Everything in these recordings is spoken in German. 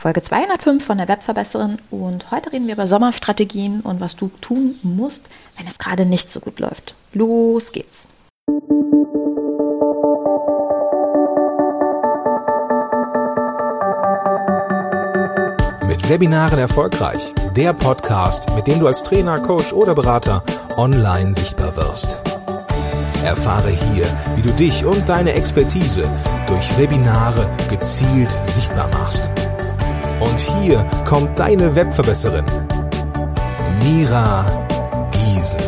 Folge 205 von der Webverbesserin und heute reden wir über Sommerstrategien und was du tun musst, wenn es gerade nicht so gut läuft. Los geht's! Mit Webinaren erfolgreich. Der Podcast, mit dem du als Trainer, Coach oder Berater online sichtbar wirst. Erfahre hier, wie du dich und deine Expertise durch Webinare gezielt sichtbar machst. Und hier kommt deine Webverbesserin, Mira Giesen.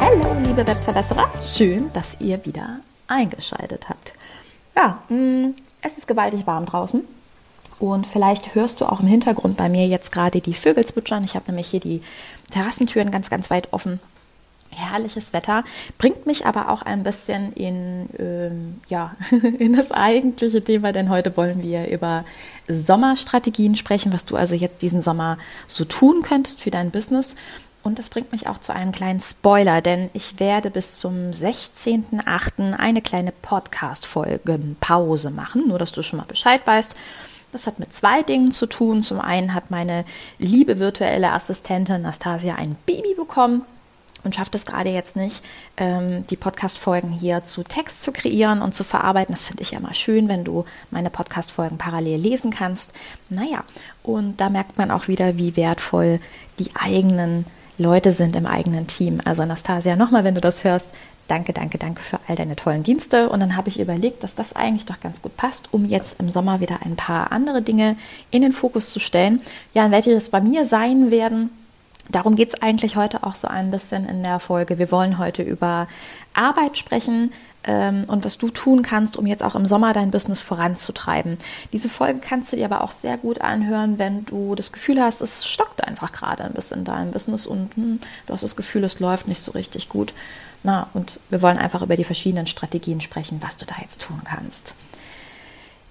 Hallo, liebe Webverbesserer. Schön, dass ihr wieder eingeschaltet habt. Ja, mm, es ist gewaltig warm draußen. Und vielleicht hörst du auch im Hintergrund bei mir jetzt gerade die Vögel zwitschern. Ich habe nämlich hier die Terrassentüren ganz, ganz weit offen herrliches Wetter, bringt mich aber auch ein bisschen in, ähm, ja, in das eigentliche Thema, denn heute wollen wir über Sommerstrategien sprechen, was du also jetzt diesen Sommer so tun könntest für dein Business. Und das bringt mich auch zu einem kleinen Spoiler, denn ich werde bis zum 16.08. eine kleine Podcast-Folge Pause machen, nur dass du schon mal Bescheid weißt. Das hat mit zwei Dingen zu tun. Zum einen hat meine liebe virtuelle Assistentin Nastasia ein Baby bekommen und schafft es gerade jetzt nicht, ähm, die Podcast-Folgen hier zu Text zu kreieren und zu verarbeiten. Das finde ich ja mal schön, wenn du meine Podcast-Folgen parallel lesen kannst. Naja, und da merkt man auch wieder, wie wertvoll die eigenen Leute sind im eigenen Team. Also Anastasia, nochmal, wenn du das hörst, danke, danke, danke für all deine tollen Dienste. Und dann habe ich überlegt, dass das eigentlich doch ganz gut passt, um jetzt im Sommer wieder ein paar andere Dinge in den Fokus zu stellen. Ja, welche das bei mir sein werden, Darum geht es eigentlich heute auch so ein bisschen in der Folge. Wir wollen heute über Arbeit sprechen ähm, und was du tun kannst, um jetzt auch im Sommer dein Business voranzutreiben. Diese Folge kannst du dir aber auch sehr gut anhören, wenn du das Gefühl hast, es stockt einfach gerade ein bisschen in deinem Business und hm, du hast das Gefühl, es läuft nicht so richtig gut. Na, und wir wollen einfach über die verschiedenen Strategien sprechen, was du da jetzt tun kannst.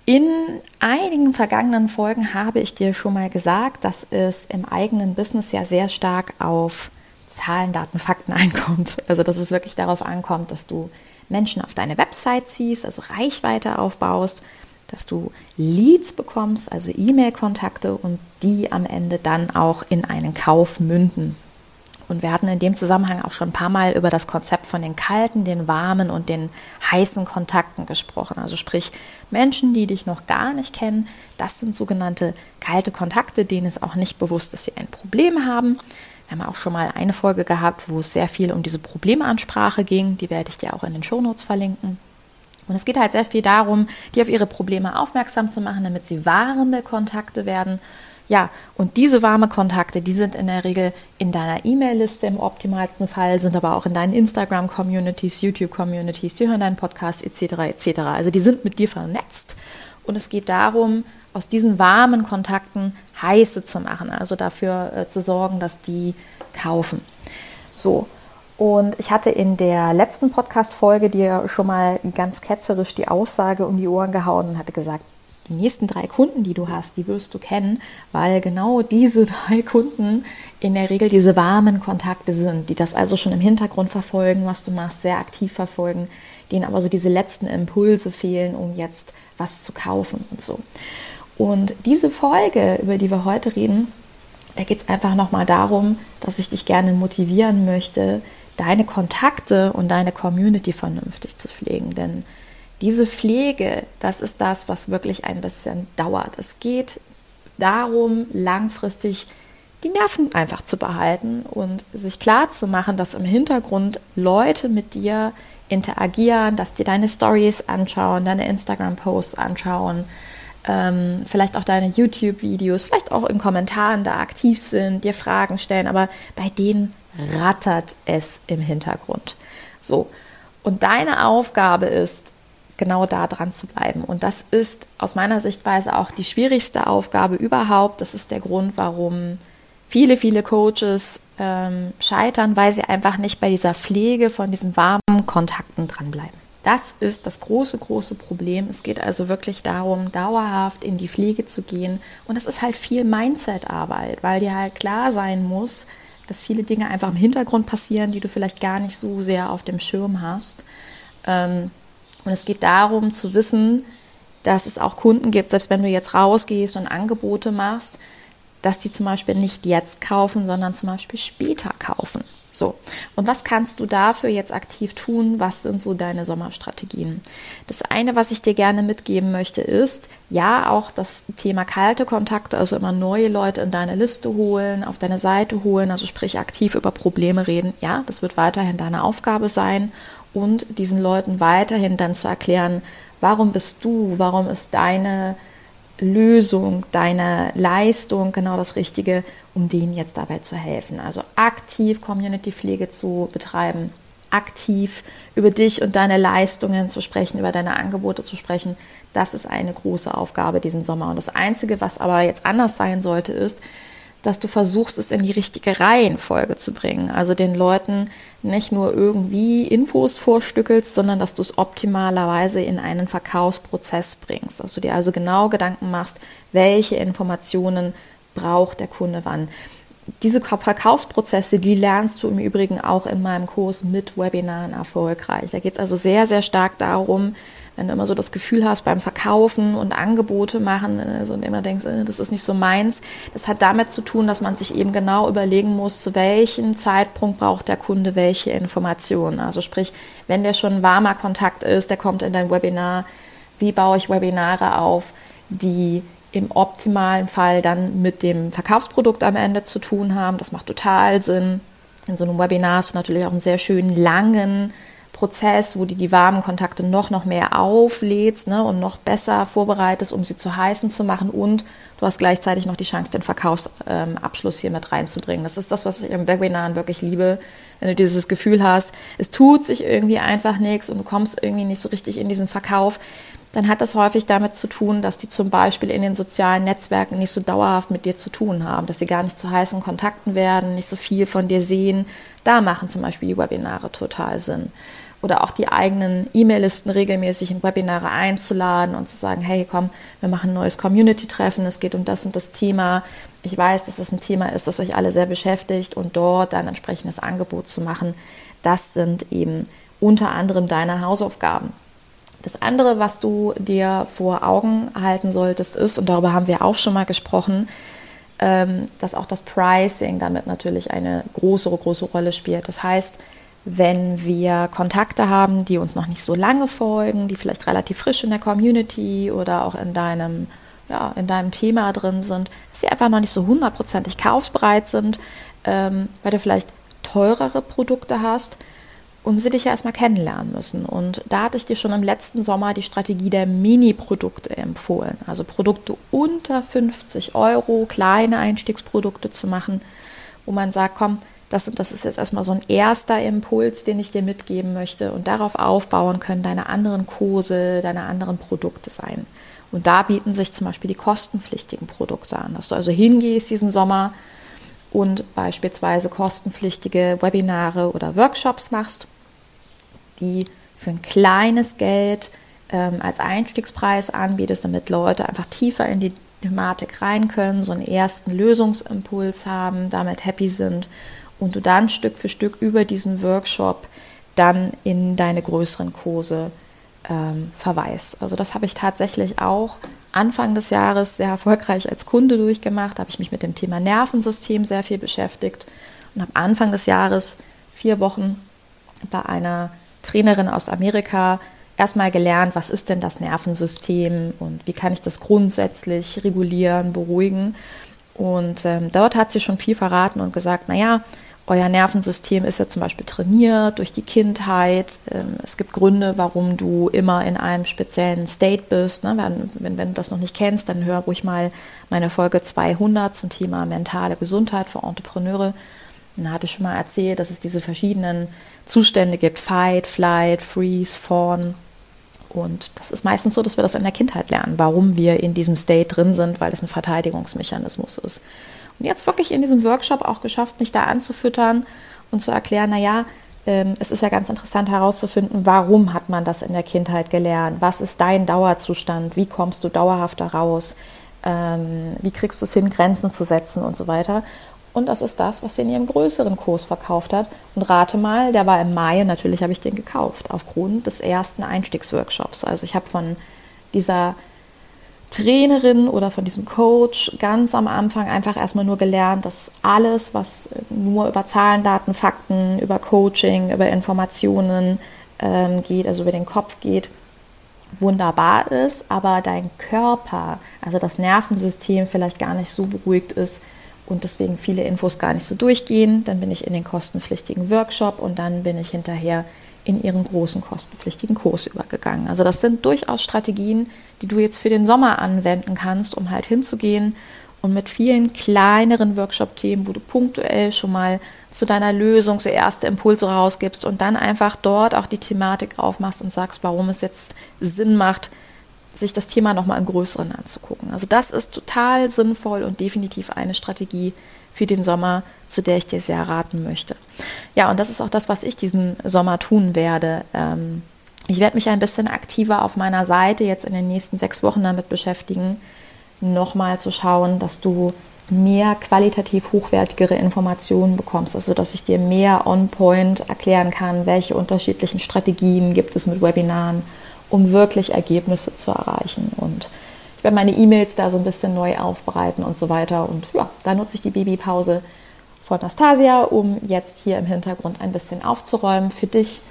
In einigen vergangenen Folgen habe ich dir schon mal gesagt, dass es im eigenen Business ja sehr stark auf Zahlen, Daten, Fakten einkommt. Also dass es wirklich darauf ankommt, dass du Menschen auf deine Website ziehst, also Reichweite aufbaust, dass du Leads bekommst, also E-Mail-Kontakte und die am Ende dann auch in einen Kauf münden. Und wir hatten in dem Zusammenhang auch schon ein paar Mal über das Konzept von den kalten, den warmen und den heißen Kontakten gesprochen. Also sprich Menschen, die dich noch gar nicht kennen, das sind sogenannte kalte Kontakte, denen es auch nicht bewusst ist, dass sie ein Problem haben. Wir haben auch schon mal eine Folge gehabt, wo es sehr viel um diese Problemansprache ging. Die werde ich dir auch in den Shownotes verlinken. Und es geht halt sehr viel darum, die auf ihre Probleme aufmerksam zu machen, damit sie warme Kontakte werden ja, und diese warme Kontakte, die sind in der Regel in deiner E-Mail-Liste im optimalsten Fall, sind aber auch in deinen Instagram-Communities, YouTube-Communities, die hören deinen Podcast etc. etc. Also die sind mit dir vernetzt und es geht darum, aus diesen warmen Kontakten heiße zu machen, also dafür äh, zu sorgen, dass die kaufen. So. Und ich hatte in der letzten Podcast-Folge dir schon mal ganz ketzerisch die Aussage um die Ohren gehauen und hatte gesagt, die nächsten drei Kunden, die du hast, die wirst du kennen, weil genau diese drei Kunden in der Regel diese warmen Kontakte sind, die das also schon im Hintergrund verfolgen, was du machst, sehr aktiv verfolgen, denen aber so diese letzten Impulse fehlen, um jetzt was zu kaufen und so. Und diese Folge, über die wir heute reden, da geht es einfach nochmal darum, dass ich dich gerne motivieren möchte, deine Kontakte und deine Community vernünftig zu pflegen. Denn diese Pflege, das ist das, was wirklich ein bisschen dauert. Es geht darum, langfristig die Nerven einfach zu behalten und sich klar zu machen, dass im Hintergrund Leute mit dir interagieren, dass dir deine Stories anschauen, deine Instagram-Posts anschauen, ähm, vielleicht auch deine YouTube-Videos, vielleicht auch in Kommentaren da aktiv sind, dir Fragen stellen, aber bei denen rattert es im Hintergrund. So. Und deine Aufgabe ist, genau da dran zu bleiben. Und das ist aus meiner Sichtweise auch die schwierigste Aufgabe überhaupt. Das ist der Grund, warum viele, viele Coaches ähm, scheitern, weil sie einfach nicht bei dieser Pflege von diesen warmen Kontakten dranbleiben. Das ist das große, große Problem. Es geht also wirklich darum, dauerhaft in die Pflege zu gehen. Und es ist halt viel Mindset-Arbeit, weil dir halt klar sein muss, dass viele Dinge einfach im Hintergrund passieren, die du vielleicht gar nicht so sehr auf dem Schirm hast. Ähm, und es geht darum zu wissen, dass es auch Kunden gibt, selbst wenn du jetzt rausgehst und Angebote machst, dass die zum Beispiel nicht jetzt kaufen, sondern zum Beispiel später kaufen. So, und was kannst du dafür jetzt aktiv tun? Was sind so deine Sommerstrategien? Das eine, was ich dir gerne mitgeben möchte, ist, ja, auch das Thema kalte Kontakte, also immer neue Leute in deine Liste holen, auf deine Seite holen, also sprich aktiv über Probleme reden. Ja, das wird weiterhin deine Aufgabe sein und diesen Leuten weiterhin dann zu erklären, warum bist du, warum ist deine Lösung, deine Leistung genau das Richtige, um denen jetzt dabei zu helfen. Also aktiv Community-Pflege zu betreiben, aktiv über dich und deine Leistungen zu sprechen, über deine Angebote zu sprechen, das ist eine große Aufgabe diesen Sommer. Und das Einzige, was aber jetzt anders sein sollte, ist, dass du versuchst, es in die richtige Reihenfolge zu bringen. Also den Leuten nicht nur irgendwie Infos vorstückelst, sondern dass du es optimalerweise in einen Verkaufsprozess bringst. Dass du dir also genau Gedanken machst, welche Informationen braucht der Kunde wann. Diese Verkaufsprozesse, die lernst du im Übrigen auch in meinem Kurs mit Webinaren erfolgreich. Da geht es also sehr, sehr stark darum, wenn du immer so das Gefühl hast beim Verkaufen und Angebote machen also und immer denkst, äh, das ist nicht so meins, das hat damit zu tun, dass man sich eben genau überlegen muss, zu welchem Zeitpunkt braucht der Kunde welche Informationen. Also sprich, wenn der schon ein warmer Kontakt ist, der kommt in dein Webinar, wie baue ich Webinare auf, die im optimalen Fall dann mit dem Verkaufsprodukt am Ende zu tun haben. Das macht total Sinn. In so einem Webinar hast du natürlich auch einen sehr schönen langen Prozess, wo du die warmen Kontakte noch, noch mehr auflädst ne, und noch besser vorbereitest, um sie zu heißen zu machen. Und du hast gleichzeitig noch die Chance, den Verkaufsabschluss hier mit reinzubringen. Das ist das, was ich im Webinaren wirklich liebe. Wenn du dieses Gefühl hast, es tut sich irgendwie einfach nichts und du kommst irgendwie nicht so richtig in diesen Verkauf, dann hat das häufig damit zu tun, dass die zum Beispiel in den sozialen Netzwerken nicht so dauerhaft mit dir zu tun haben, dass sie gar nicht zu heißen Kontakten werden, nicht so viel von dir sehen. Da machen zum Beispiel die Webinare total Sinn oder auch die eigenen E-Mail-Listen regelmäßig in Webinare einzuladen und zu sagen, hey, komm, wir machen ein neues Community-Treffen, es geht um das und das Thema. Ich weiß, dass das ein Thema ist, das euch alle sehr beschäftigt und dort ein entsprechendes Angebot zu machen. Das sind eben unter anderem deine Hausaufgaben. Das andere, was du dir vor Augen halten solltest, ist, und darüber haben wir auch schon mal gesprochen, ähm, dass auch das Pricing damit natürlich eine große, große Rolle spielt. Das heißt, wenn wir Kontakte haben, die uns noch nicht so lange folgen, die vielleicht relativ frisch in der Community oder auch in deinem, ja, in deinem Thema drin sind, dass sie einfach noch nicht so hundertprozentig kaufsbereit sind, ähm, weil du vielleicht teurere Produkte hast und sie dich ja erstmal kennenlernen müssen. Und da hatte ich dir schon im letzten Sommer die Strategie der Mini-Produkte empfohlen. Also Produkte unter 50 Euro, kleine Einstiegsprodukte zu machen, wo man sagt, komm, das, das ist jetzt erstmal so ein erster Impuls, den ich dir mitgeben möchte. Und darauf aufbauen können deine anderen Kurse, deine anderen Produkte sein. Und da bieten sich zum Beispiel die kostenpflichtigen Produkte an, dass du also hingehst diesen Sommer und beispielsweise kostenpflichtige Webinare oder Workshops machst, die für ein kleines Geld ähm, als Einstiegspreis anbietest, damit Leute einfach tiefer in die Thematik rein können, so einen ersten Lösungsimpuls haben, damit happy sind und du dann Stück für Stück über diesen Workshop dann in deine größeren Kurse ähm, verweist. Also das habe ich tatsächlich auch Anfang des Jahres sehr erfolgreich als Kunde durchgemacht, da habe ich mich mit dem Thema Nervensystem sehr viel beschäftigt und habe Anfang des Jahres vier Wochen bei einer Trainerin aus Amerika erstmal gelernt, was ist denn das Nervensystem und wie kann ich das grundsätzlich regulieren, beruhigen. Und ähm, dort hat sie schon viel verraten und gesagt, naja, euer Nervensystem ist ja zum Beispiel trainiert durch die Kindheit. Ähm, es gibt Gründe, warum du immer in einem speziellen State bist. Ne? Wenn, du das noch nicht kennst, dann hör ruhig mal meine Folge 200 zum Thema mentale Gesundheit für Entrepreneure. Da hatte ich schon mal erzählt, dass es diese verschiedenen Zustände gibt. Fight, Flight, Freeze, Fawn. Und das ist meistens so, dass wir das in der Kindheit lernen, warum wir in diesem State drin sind, weil es ein Verteidigungsmechanismus ist. Und jetzt wirklich in diesem Workshop auch geschafft, mich da anzufüttern und zu erklären, naja, ähm, es ist ja ganz interessant herauszufinden, warum hat man das in der Kindheit gelernt? Was ist dein Dauerzustand? Wie kommst du dauerhaft da raus? Ähm, wie kriegst du es hin, Grenzen zu setzen und so weiter? und das ist das, was sie in ihrem größeren Kurs verkauft hat. Und rate mal, der war im Mai, natürlich habe ich den gekauft, aufgrund des ersten Einstiegsworkshops. Also ich habe von dieser Trainerin oder von diesem Coach ganz am Anfang einfach erstmal nur gelernt, dass alles, was nur über Zahlen, Daten, Fakten, über Coaching, über Informationen ähm, geht, also über den Kopf geht, wunderbar ist, aber dein Körper, also das Nervensystem vielleicht gar nicht so beruhigt ist, und deswegen viele Infos gar nicht so durchgehen. Dann bin ich in den kostenpflichtigen Workshop und dann bin ich hinterher in ihren großen kostenpflichtigen Kurs übergegangen. Also das sind durchaus Strategien, die du jetzt für den Sommer anwenden kannst, um halt hinzugehen und mit vielen kleineren Workshop-Themen, wo du punktuell schon mal zu deiner Lösung so erste Impulse rausgibst und dann einfach dort auch die Thematik aufmachst und sagst, warum es jetzt Sinn macht, sich das Thema nochmal im Größeren anzugucken. Also das ist total sinnvoll und definitiv eine Strategie für den Sommer, zu der ich dir sehr raten möchte. Ja, und das ist auch das, was ich diesen Sommer tun werde. Ähm, ich werde mich ein bisschen aktiver auf meiner Seite jetzt in den nächsten sechs Wochen damit beschäftigen, nochmal zu schauen, dass du mehr qualitativ hochwertigere Informationen bekommst, also dass ich dir mehr on-point erklären kann, welche unterschiedlichen Strategien gibt es mit Webinaren um wirklich Ergebnisse zu erreichen. Und ich werde meine E-Mails da so ein bisschen neu aufbereiten und so weiter. Und ja, da nutze ich die Babypause von Nastasia, um jetzt hier im Hintergrund ein bisschen aufzuräumen für dich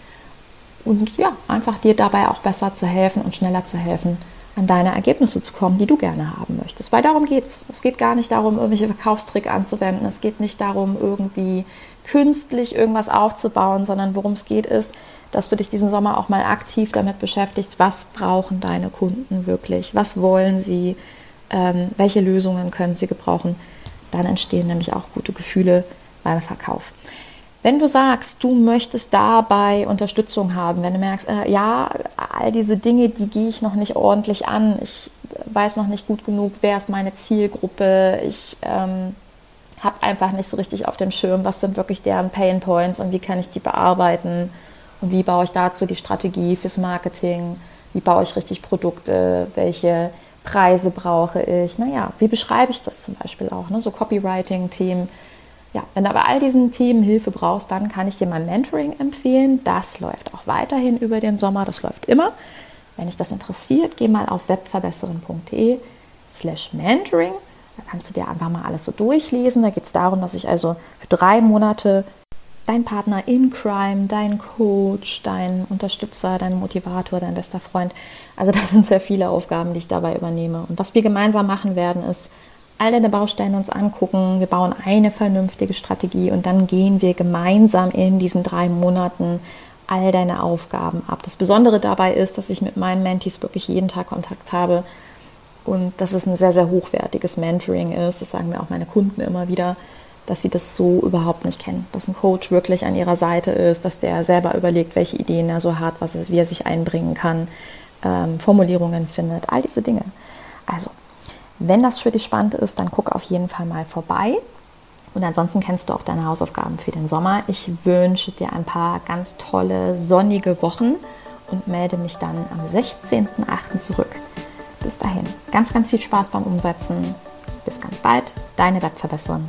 und ja, einfach dir dabei auch besser zu helfen und schneller zu helfen, an deine Ergebnisse zu kommen, die du gerne haben möchtest. Weil darum geht es. Es geht gar nicht darum, irgendwelche Verkaufstrick anzuwenden. Es geht nicht darum, irgendwie künstlich irgendwas aufzubauen, sondern worum es geht, ist, dass du dich diesen Sommer auch mal aktiv damit beschäftigst, was brauchen deine Kunden wirklich, was wollen sie, ähm, welche Lösungen können sie gebrauchen. Dann entstehen nämlich auch gute Gefühle beim Verkauf. Wenn du sagst, du möchtest dabei Unterstützung haben, wenn du merkst, äh, ja, all diese Dinge, die gehe ich noch nicht ordentlich an, ich weiß noch nicht gut genug, wer ist meine Zielgruppe, ich ähm, habe einfach nicht so richtig auf dem Schirm, was sind wirklich deren Pain Points und wie kann ich die bearbeiten und wie baue ich dazu die Strategie fürs Marketing, wie baue ich richtig Produkte, welche Preise brauche ich, naja, wie beschreibe ich das zum Beispiel auch, ne? so Copywriting-Themen ja, wenn du bei all diesen Themen Hilfe brauchst, dann kann ich dir mein Mentoring empfehlen. Das läuft auch weiterhin über den Sommer, das läuft immer. Wenn dich das interessiert, geh mal auf webverbesserin.de slash mentoring. Da kannst du dir einfach mal alles so durchlesen. Da geht es darum, dass ich also für drei Monate dein Partner in Crime, dein Coach, dein Unterstützer, dein Motivator, dein bester Freund. Also das sind sehr viele Aufgaben, die ich dabei übernehme. Und was wir gemeinsam machen werden, ist all deine Baustellen uns angucken. Wir bauen eine vernünftige Strategie und dann gehen wir gemeinsam in diesen drei Monaten all deine Aufgaben ab. Das Besondere dabei ist, dass ich mit meinen Mentees wirklich jeden Tag Kontakt habe und dass es ein sehr, sehr hochwertiges Mentoring ist. Das sagen mir auch meine Kunden immer wieder, dass sie das so überhaupt nicht kennen. Dass ein Coach wirklich an ihrer Seite ist, dass der selber überlegt, welche Ideen er so hat, was es, wie er sich einbringen kann, ähm, Formulierungen findet, all diese Dinge. Also wenn das für dich spannend ist, dann guck auf jeden Fall mal vorbei. Und ansonsten kennst du auch deine Hausaufgaben für den Sommer. Ich wünsche dir ein paar ganz tolle sonnige Wochen und melde mich dann am 16.08. zurück. Bis dahin, ganz, ganz viel Spaß beim Umsetzen. Bis ganz bald, deine Webverbesserin,